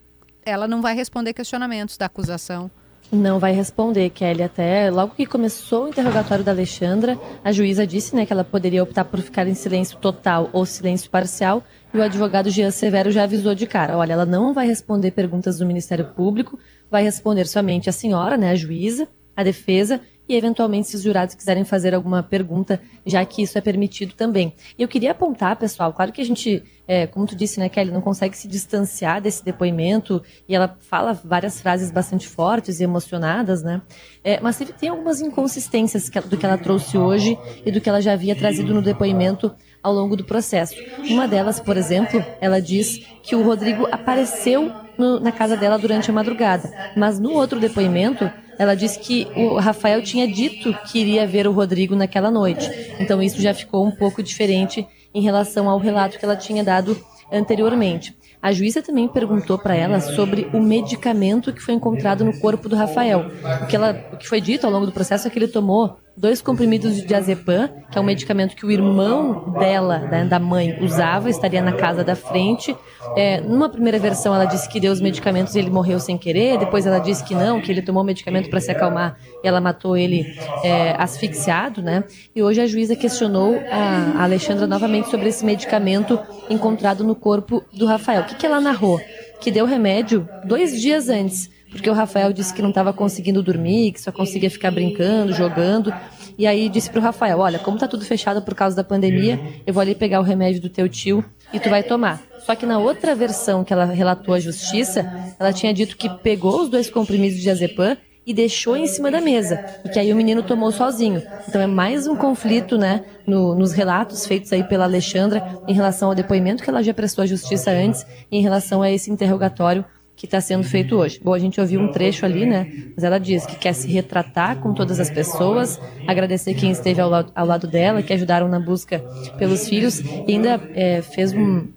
Ela não vai responder questionamentos da acusação.
Não vai responder, Kelly. Até logo que começou o interrogatório da Alexandra, a juíza disse né, que ela poderia optar por ficar em silêncio total ou silêncio parcial. E o advogado Jean Severo já avisou de cara: olha, ela não vai responder perguntas do Ministério Público, vai responder somente a senhora, né, a juíza, a defesa e eventualmente se os jurados quiserem fazer alguma pergunta, já que isso é permitido também. Eu queria apontar, pessoal, claro que a gente, é, como tu disse, né, Kelly, não consegue se distanciar desse depoimento e ela fala várias frases bastante fortes e emocionadas, né? É, mas tem algumas inconsistências do que ela trouxe hoje e do que ela já havia trazido no depoimento ao longo do processo. Uma delas, por exemplo, ela diz que o Rodrigo apareceu no- na casa dela durante a madrugada, mas no outro depoimento ela disse que o Rafael tinha dito que iria ver o Rodrigo naquela noite. Então isso já ficou um pouco diferente em relação ao relato que ela tinha dado anteriormente. A juíza também perguntou para ela sobre o medicamento que foi encontrado no corpo do Rafael. O que, ela, o que foi dito ao longo do processo é que ele tomou dois comprimidos de diazepam, que é um medicamento que o irmão dela, da mãe, usava, estaria na casa da frente. É, numa primeira versão, ela disse que deu os medicamentos e ele morreu sem querer. Depois, ela disse que não, que ele tomou medicamento para se acalmar e ela matou ele é, asfixiado, né? E hoje a juíza questionou a Alexandra novamente sobre esse medicamento encontrado no corpo do Rafael. O que, que ela narrou? Que deu remédio dois dias antes porque o Rafael disse que não estava conseguindo dormir, que só conseguia ficar brincando, jogando. E aí disse pro Rafael: Olha, como tá tudo fechado por causa da pandemia, eu vou ali pegar o remédio do teu tio e tu vai tomar. Só que na outra versão que ela relatou à justiça, ela tinha dito que pegou os dois comprimidos de diazepam e deixou em cima da mesa. E que aí o menino tomou sozinho. Então é mais um conflito, né, no- nos relatos feitos aí pela Alexandra em relação ao depoimento que ela já prestou à justiça antes em relação a esse interrogatório que está sendo feito hoje. Bom, a gente ouviu um trecho ali, né? Mas ela diz que quer se retratar com todas as pessoas, agradecer quem esteve ao, lado- ao lado dela, que ajudaram na busca pelos filhos, e ainda é, fez um,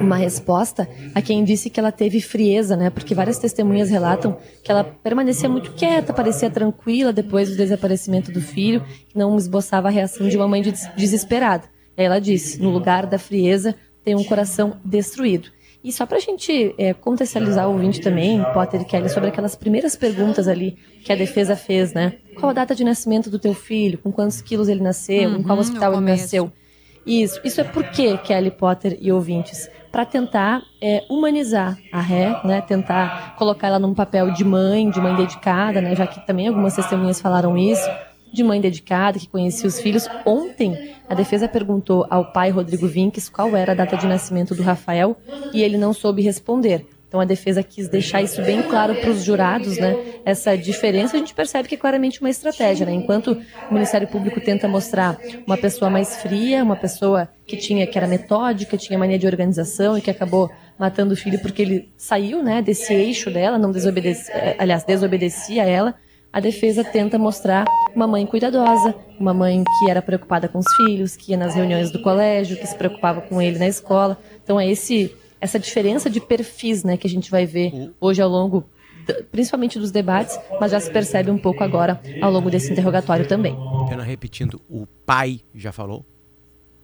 uma resposta a quem disse que ela teve frieza, né? Porque várias testemunhas relatam que ela permanecia muito quieta, parecia tranquila depois do desaparecimento do filho, que não esboçava a reação de uma mãe des- desesperada. Ela disse: no lugar da frieza tem um coração destruído. E só pra gente é, contextualizar o ouvinte também, Potter e Kelly, sobre aquelas primeiras perguntas ali que a defesa fez, né? Qual a data de nascimento do teu filho? Com quantos quilos ele nasceu? em qual
Uhum,
hospital ele nasceu? Isso. Isso é por quê, Kelly Potter e ouvintes? Para tentar é, humanizar a ré, né? Tentar colocar ela num papel de mãe, de mãe dedicada, né? Já que também algumas testemunhas falaram isso, de mãe dedicada, que conhecia os filhos. Ontem, a defesa perguntou ao pai Rodrigo Vinques qual era a data de nascimento do Rafael e ele não soube responder. Então a defesa quis deixar isso bem claro para os jurados, né? Essa diferença a gente percebe que é claramente uma estratégia, né? Enquanto o Ministério Público tenta mostrar uma pessoa mais fria, uma pessoa que tinha que era metódica, tinha mania de organização e que acabou matando o filho porque ele saiu, né, desse eixo dela, não desobedecia, aliás, desobedecia a ela. A defesa tenta mostrar uma mãe cuidadosa, uma mãe que era preocupada com os filhos, que ia nas reuniões do colégio, que se preocupava com ele na escola. Então é esse essa diferença de perfis, né, que a gente vai ver hoje ao longo principalmente dos debates, mas já se percebe um pouco agora ao longo desse interrogatório também.
Pena repetindo, o pai já falou?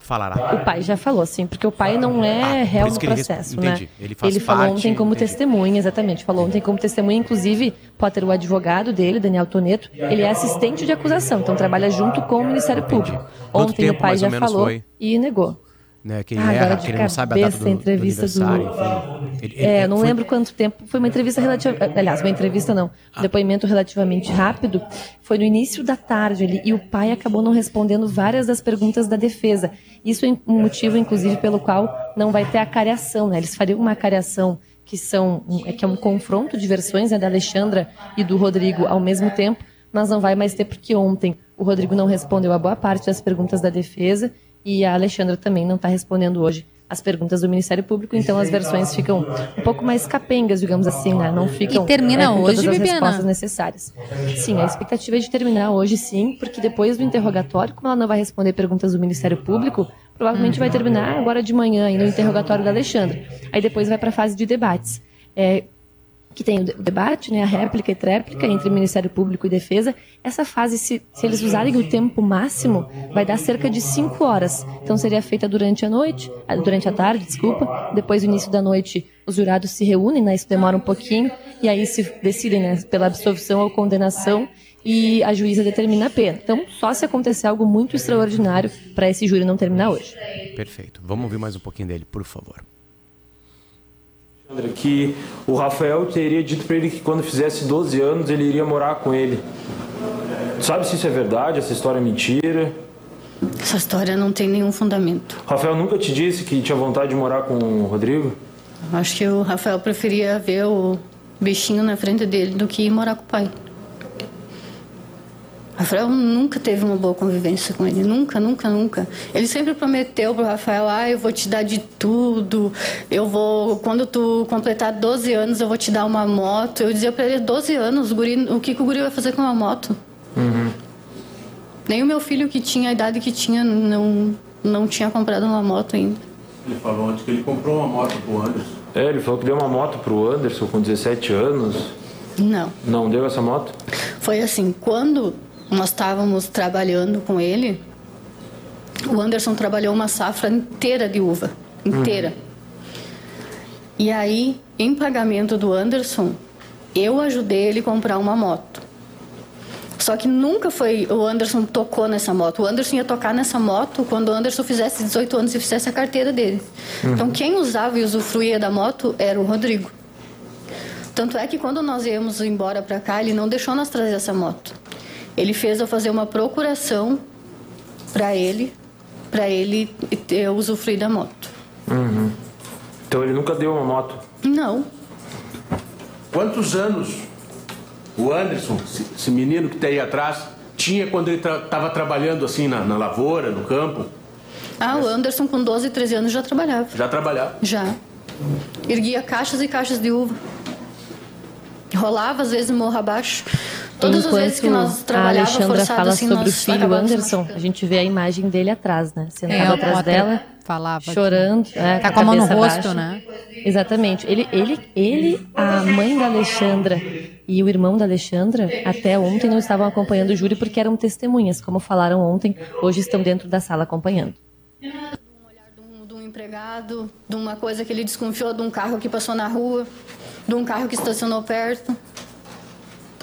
Falará.
O pai já falou, sim, porque o pai não é
Ah,
réu no
ele
processo,
resp-
né?
entendi. Ele faz
falou
parte,
ontem como
entendi.
testemunha, exatamente. Falou ontem como testemunha, inclusive, Potter, o advogado dele, Daniel Toneto, ele é assistente de acusação, então trabalha junto com o Ministério Público.
Quanto
Ontem o
tempo,
pai
mais ou
já falou
foi?
e negou.
Né? Quem
Ah,
erra,
agora de
que ele não sabe a data do, do
entrevista do-
aniversário, enfim. Ele- ele-
É,
ele
não
foi-
lembro quanto tempo. Foi uma entrevista relativa, aliás, uma entrevista não, um depoimento relativamente rápido. Foi no início da tarde ali e o pai acabou não respondendo várias das perguntas da defesa. Isso é um motivo, inclusive, pelo qual não vai ter a cariação, né? Eles fariam uma cariação que são é que é um confronto de versões né, da Alexandra e do Rodrigo ao mesmo tempo, mas não vai mais ter porque ontem o Rodrigo não respondeu a boa parte das perguntas da defesa e a Alexandra também não está respondendo hoje as perguntas do Ministério Público, então as versões ficam um pouco mais capengas, digamos assim, né? Não ficam
E termina
é, com
hoje,
todas as
Bibiana?
respostas necessárias. Sim, a expectativa é de terminar hoje, sim, porque depois do interrogatório, como ela não vai responder perguntas do Ministério Público, provavelmente vai terminar agora de manhã, no interrogatório da Alexandra. Aí depois vai para a fase de debates. É, que tem o de- o debate, né, a réplica e tréplica entre Ministério Público e Defesa. Essa fase, se, se eles usarem o tempo máximo, vai dar cerca de cinco horas. Então seria feita durante a noite, ah, durante a tarde, desculpa. Depois do início da noite, os jurados se reúnem, né, isso demora um pouquinho, e aí se decidem né, pela absolvição ou condenação e a juíza determina a pena. Então, só se acontecer algo muito extraordinário para esse júri não terminar hoje.
Perfeito. Vamos ouvir mais um pouquinho dele, por favor.
Que o Rafael teria dito pra ele que quando fizesse 12 anos ele iria morar com ele. Sabe se isso é verdade, essa história é mentira?
Essa história não tem nenhum fundamento.
Rafael nunca te disse que tinha vontade de morar com o Rodrigo?
Acho que o Rafael preferia ver o bichinho na frente dele do que ir morar com o pai. Rafael nunca teve uma boa convivência com ele, nunca, nunca, nunca. Ele sempre prometeu pro Rafael, ah, eu vou te dar de tudo, eu vou, quando tu completar 12 anos, eu vou te dar uma moto. Eu dizia pra ele, 12 anos, o, guri, o que, que o guri vai fazer com uma moto? Nem o meu filho que tinha a idade que tinha não, não tinha comprado uma moto ainda.
Ele falou ontem que ele comprou uma moto pro Anderson.
É, ele falou que deu uma moto pro Anderson com 17 anos.
Não.
Não deu essa moto?
Foi assim, quando nós estávamos trabalhando com ele, o Anderson trabalhou uma safra inteira de uva, inteira. E aí, em pagamento do Anderson, eu ajudei ele a comprar uma moto. Só que nunca foi o Anderson tocou nessa moto. O Anderson ia tocar nessa moto quando o Anderson fizesse 18 anos e fizesse a carteira dele. Então quem usava e usufruía da moto era o Rodrigo. Tanto é que quando nós íamos embora para cá, ele não deixou nós trazer essa moto. Ele fez eu fazer uma procuração para ele, para ele ter, usufruir da moto.
Então ele nunca deu uma moto.
Não,
Quantos anos o Anderson, esse menino que tá aí atrás, tinha quando ele estava trabalhando assim na, na lavoura, no campo?
Ah, o Anderson com 12, 13 anos já trabalhava.
Já trabalhava.
Já. Erguia caixas e caixas de uva. Rolava às vezes morro abaixo. Todas as vezes que nós
a
trabalhávamos
Alexandra
forçado
fala
assim,
sobre o filho Anderson, a gente vê a imagem dele atrás, né? Sentado
É,
atrás dela,
falava que-
chorando. é,
Tá
a
com a mão no rosto,
baixa.
né?
Exatamente. Ele, ele, ele, a mãe da Alexandra e o irmão da Alexandra, até ontem não estavam acompanhando o júri porque eram testemunhas, como falaram ontem, hoje estão dentro da sala acompanhando.
de um, de um empregado, de uma coisa que ele desconfiou de um carro que passou na rua, de um carro que estacionou perto.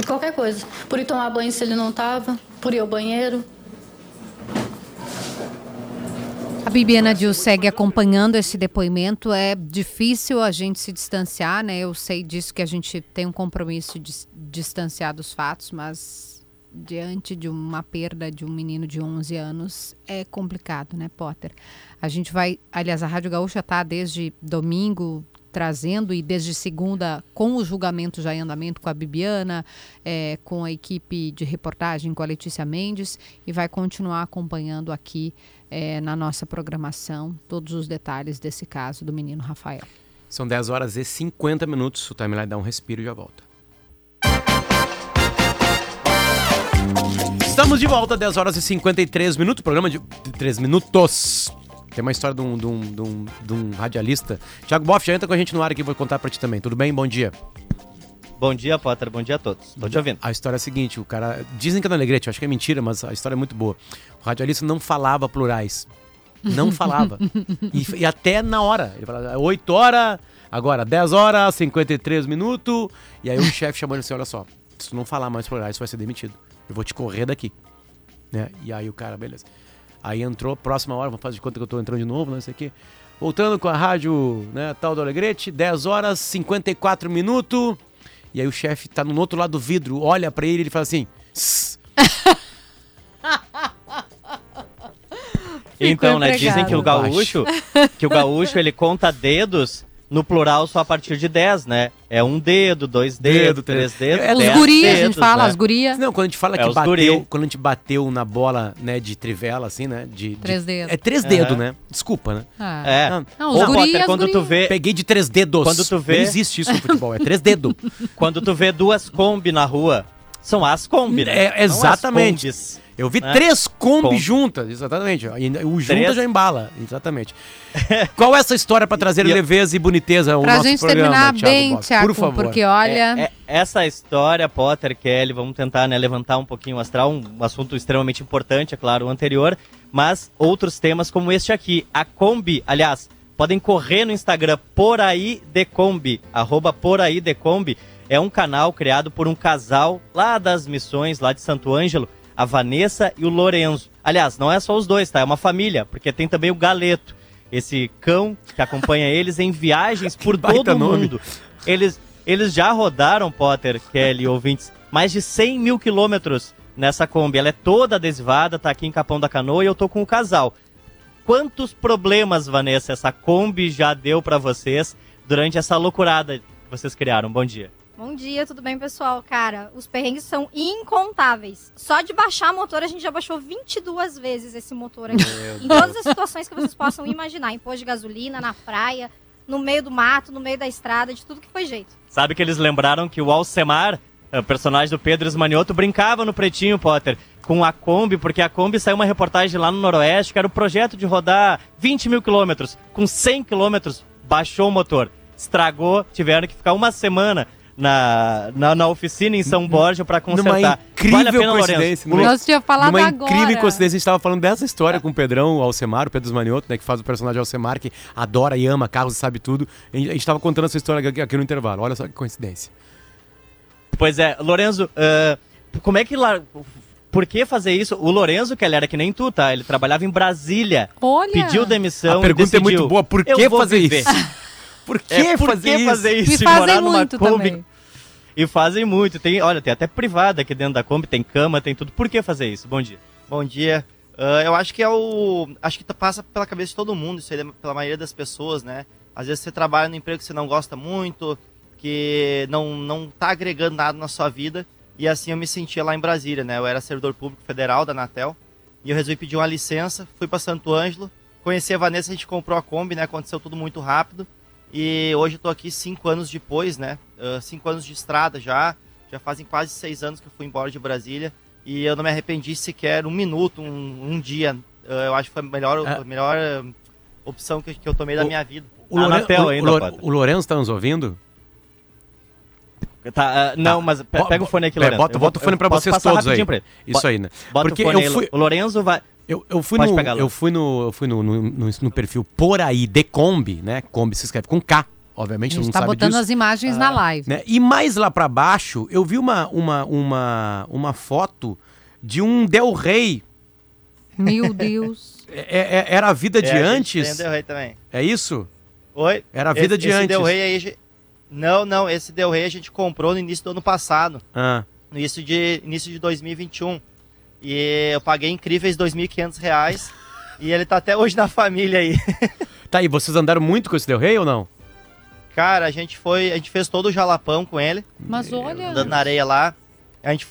Qualquer coisa. Por ir tomar banho se ele não estava, por ir ao banheiro.
A Bibiana Dil segue acompanhando esse depoimento. É difícil a gente se distanciar, né? Eu sei disso que a gente tem um compromisso de distanciar dos fatos, mas diante de uma perda de um menino de 11 anos é complicado, né, Potter? A gente vai, aliás, a Rádio Gaúcha está desde domingo trazendo e desde segunda com o julgamento já em andamento com a Bibiana, eh, com a equipe de reportagem com a Letícia Mendes e vai continuar acompanhando aqui eh, na nossa programação todos os detalhes desse caso do menino Rafael.
São 10 horas e 50 minutos. O timeline dá um respiro e já volta. Estamos de volta, 10 horas e 53 minutos. Programa de 3 minutos. Tem uma história de um, de um, de um, de um radialista. Tiago Boff, já entra com a gente no ar aqui, vou contar pra ti também. Tudo bem? Bom dia.
Bom dia, Potter. Bom dia a todos. Tô te ouvindo.
A história é a seguinte, o cara... Dizem que é no Alegrete, acho que é mentira, mas a história é muito boa. O radialista não falava plurais. Não falava. e, e até na hora. Ele falava 8 horas, agora 10 horas, 53 minutos. E aí o chefe chamou ele assim, olha só, se tu não falar mais plurais, tu vai ser demitido. Eu vou te correr daqui. Né? E aí o cara, beleza. Aí entrou, próxima hora, vou fazer de conta que eu tô entrando de novo, não sei o quê. Voltando com a rádio, né, tal do Alegrete, 10 horas 54 minutos. E aí o chefe tá no outro lado do vidro, olha pra ele e ele fala assim: "Sss,
Então, né, dizem que o gaúcho, que o gaúcho ele conta dedos no plural só a partir de 10, né? É um dedo, dois dedos,
Dedo,
três
três-
dedos.
É,
Os
dez
guri, a gente
dedos,
fala,
né?
as gurias.
Não, quando a gente fala
É,
que bateu,
guri.
quando a gente bateu na bola, né, de trivela, assim, né? De, de-
Três dedos.
É três
Aham.
dedos, né? Desculpa, né?
Ah.
É.
Não,
Não, os
Ô,
guri,
Potter,
as
quando
guri.
tu vê,
Peguei de três dedos.
Quando tu vê-
Não existe isso no futebol, é três dedos.
quando tu vê duas Kombi na rua, são as Kombi, né?
É,
as
exatamente.
Kombis.
Eu vi
Né?
três Kombi
Kombi.
juntas, exatamente. E O junta
Três?
já embala, exatamente. Qual é essa história pra trazer
E
leveza e boniteza ao
Pra
nosso
gente
programa,
terminar
Thiago
bem,
Boff?
Tiago,
Por favor.
porque olha.
É, é- essa história, Potter, Kelly, vamos tentar né, levantar um pouquinho o astral, um assunto extremamente importante, é claro, o anterior, mas outros temas como este aqui. A Kombi, aliás, podem correr no Instagram por aí de Kombi, arroba por aí de Kombi, é um canal criado por um casal lá das missões, lá de Santo Ângelo, a Vanessa e o Lorenzo. Aliás, não é só os dois, tá? É uma família, porque tem também o Galeto, esse cão que acompanha eles em viagens por todo o mundo. Eles, eles já rodaram, Potter, Kelly, ouvintes, mais de 100 mil quilômetros nessa Kombi. Ela é toda adesivada, tá aqui em Capão da Canoa e eu tô com o casal. Quantos problemas, Vanessa, essa Kombi já deu pra vocês durante essa loucurada que vocês criaram? Bom dia.
Bom dia, tudo bem, pessoal? Cara, os perrengues são incontáveis. Só de baixar motor, a gente já baixou 22 vezes esse motor aqui. em todas as situações que vocês possam imaginar. Em posto de gasolina, na praia, no meio do mato, no meio da estrada, de tudo que foi jeito.
Sabe que eles lembraram que o Alcemar, o personagem do Pedro Esmanioto, brincava no Pretinho, Potter, com a Kombi, porque a Kombi saiu uma reportagem lá no Noroeste, que era o projeto de rodar 20 mil quilômetros. Com 100 quilômetros, baixou o motor. Estragou, tiveram que ficar uma semana na, na, na oficina em São Borja para consertar.
Numa incrível
vale a pena,
coincidência, numa-
Nós tinha falado
Numa
agora.
incrível coincidência, a gente tava falando dessa história com o Pedrão, o Alcemar, o Pedro Manioto, né, que faz o personagem Alcemar, que adora e ama carros e sabe tudo. A gente, a gente tava contando essa história aqui, aqui no intervalo. Olha só que coincidência.
Pois é, Lorenzo, ah, como é que lá. Por que fazer isso? O Lorenzo, que ele era que nem tu, tá? Ele trabalhava em Brasília.
Olha.
Pediu demissão.
a pergunta
e
é muito
decidiu,
boa. Por
"Eu
que fazer
viver."
isso? Por que,
É, por
fazer,
que
isso?
fazer isso? E
fazem
morar numa
muito
Kombi?
também.
E fazem muito. Tem, olha, tem até privada aqui dentro da Kombi, tem cama, tem tudo. Por que fazer isso? Bom dia.
Bom dia. Ah, eu acho que é o. Acho que tá- passa pela cabeça de todo mundo, isso aí, pela maioria das pessoas, né? Às vezes você trabalha num emprego que você não gosta muito, que não, não tá agregando nada na sua vida. E assim eu me sentia lá em Brasília, né? Eu era servidor público federal da Anatel. E eu resolvi pedir uma licença, fui para Santo Ângelo, conheci a Vanessa, a gente comprou a Kombi, né? Aconteceu tudo muito rápido. E hoje eu tô aqui cinco anos depois, né? Ah, cinco anos de estrada já. Já fazem quase seis anos que eu fui embora de Brasília. E eu não me arrependi sequer um minuto, um, um dia. Ah, eu acho que foi a melhor,
Ah.
a melhor opção que, que eu tomei da
O-
minha vida.
O, Loren-
Anatel
o-
ainda,
o, o Lourenço tá nos ouvindo?
Tá, ah, não, mas pe-
Bo-
pega o fone aqui,
é,
Lourenço.
bota-
Eu
bota o fone
posso
vocês todos aí.
rapidinho pra ele.
Isso aí, né?
Bota
Porque
o fone
eu
aí,
fui-
O Lorenzo vai...
Eu, eu fui,
Pode
no,
pegar lá.
eu fui no, eu fui no, no, no- no perfil por aí de Kombi, né? Kombi se escreve com K,
A
obviamente, todo
gente
mundo
tá
sabe
botando
disso.
as imagens na live.
né? E mais lá pra baixo, eu vi uma, uma, uma, uma foto de um Del Rey.
Meu Deus.
É- é- era a vida de
É, a
antes?
tem o Del Rey também.
É isso?
Oi?
Era a vida
esse,
de
esse
antes.
Del Rey aí, a gente- Não, não, esse Del Rey a gente comprou no início do ano passado.
Ah,
no início de, início de 2021. E eu paguei incríveis 2.500 reais. e ele tá até hoje na família aí.
tá aí, vocês andaram muito com esse Del Rey ou não?
Cara, a gente foi, a gente fez todo o jalapão com ele,
Mas olha.
andando na areia lá. A gente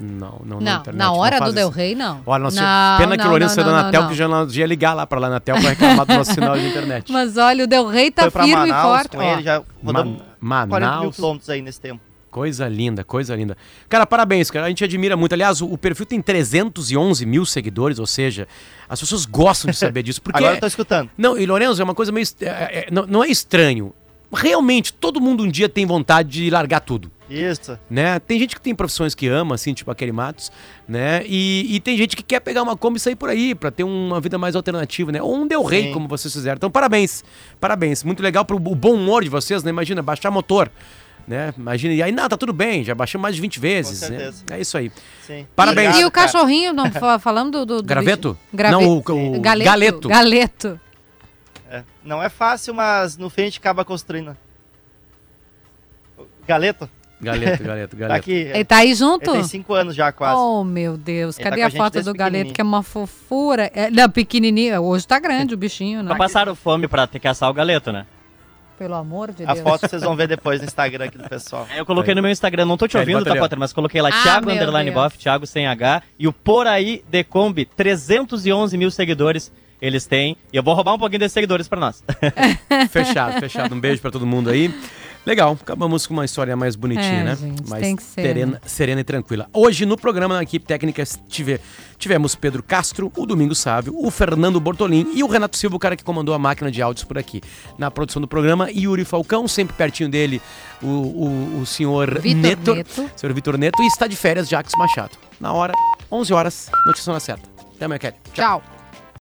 Não, não,
Não,
internet,
na hora
não
do Del. Rey, não.
Olha, nossa,
Não,
pena que o
não,
Lourenço
não,
é da
não,
Anatel,
não.
que já não ia ligar lá pra lá na Anatel pra reclamar do nosso sinal de internet.
Mas olha, o Del Rey tá
foi
firme e
Manaus
forte.
com
ó.
ele, já rodamos
Ma-
40 mil
Manaus.
quilômetros aí nesse tempo.
Coisa linda, coisa linda. Cara, parabéns, cara. A gente admira muito. Aliás, o, o perfil tem 311 mil seguidores, ou seja, as pessoas gostam de saber disso. Porque
Agora eu tô escutando.
Não, e Lorenzo, é uma coisa meio. est- é- é- não, não é estranho. Realmente, todo mundo um dia tem vontade de largar tudo.
Isso.
Né? Tem gente que tem profissões que ama, assim, tipo aquele Matos, né? E, e tem gente que quer pegar uma Kombi e sair por aí, pra ter uma vida mais alternativa, né? Ou um Del Rey,
Sim.
como vocês fizeram. Então, parabéns. Parabéns. Muito legal pro o bom humor de vocês, né? Imagina, baixar motor. Né? Imagina, e aí, não, tá tudo bem, já baixamos mais de 20 vezes. né?
certeza.
É isso aí.
Sim.
Parabéns.
E, e o
cara.
cachorrinho, não, fa- falando do... do,
Graveto?
Grave-
Não, o- o
galeto.
galeto.
Galeto.
É. Não é fácil, mas no fim a gente acaba construindo. Galeto?
Galeto, galeto,
Tá
galeto.
aqui.
Ele tá aí junto?
Ele tem cinco anos já, quase.
Oh, meu Deus.
Ele tá
Cadê
com a
foto do galeto, que é uma fofura? É, não, pequenininho. Hoje tá grande o bichinho, né?
Não passaram fome pra ter que assar o galeto, né?
Pelo amor de
A
Deus.
foto vocês vão ver depois no Instagram aqui do pessoal.
Eu coloquei no meu Instagram, não tô te
É,
ouvindo, tá. Potter, mas coloquei lá
Ah,
Thiago Underline
Deus.
Boff, Thiago sem H, e o Por Aí de Kombi, 311 mil seguidores eles têm, e eu vou roubar um pouquinho desses seguidores pra nós.
Fechado, fechado. Um beijo pra todo mundo aí. Legal, acabamos com uma história mais bonitinha,
É,
né?
gente,
mais
tem que ser,
serena,
né?
serena e tranquila. Hoje no programa na equipe técnica tive- tivemos Pedro Castro, o Domingo Sábio, o Fernando Bortolim e o Renato Silva, o cara que comandou a máquina de áudios por aqui. Na produção do programa, Yuri Falcão, sempre pertinho dele, o, o, o senhor
Vitor
Neto,
Neto.
senhor Vitor Neto, e está de férias Jacques Machado. Na hora, 11 horas, notícia na certa. Até amanhã, Kelly.
Tchau.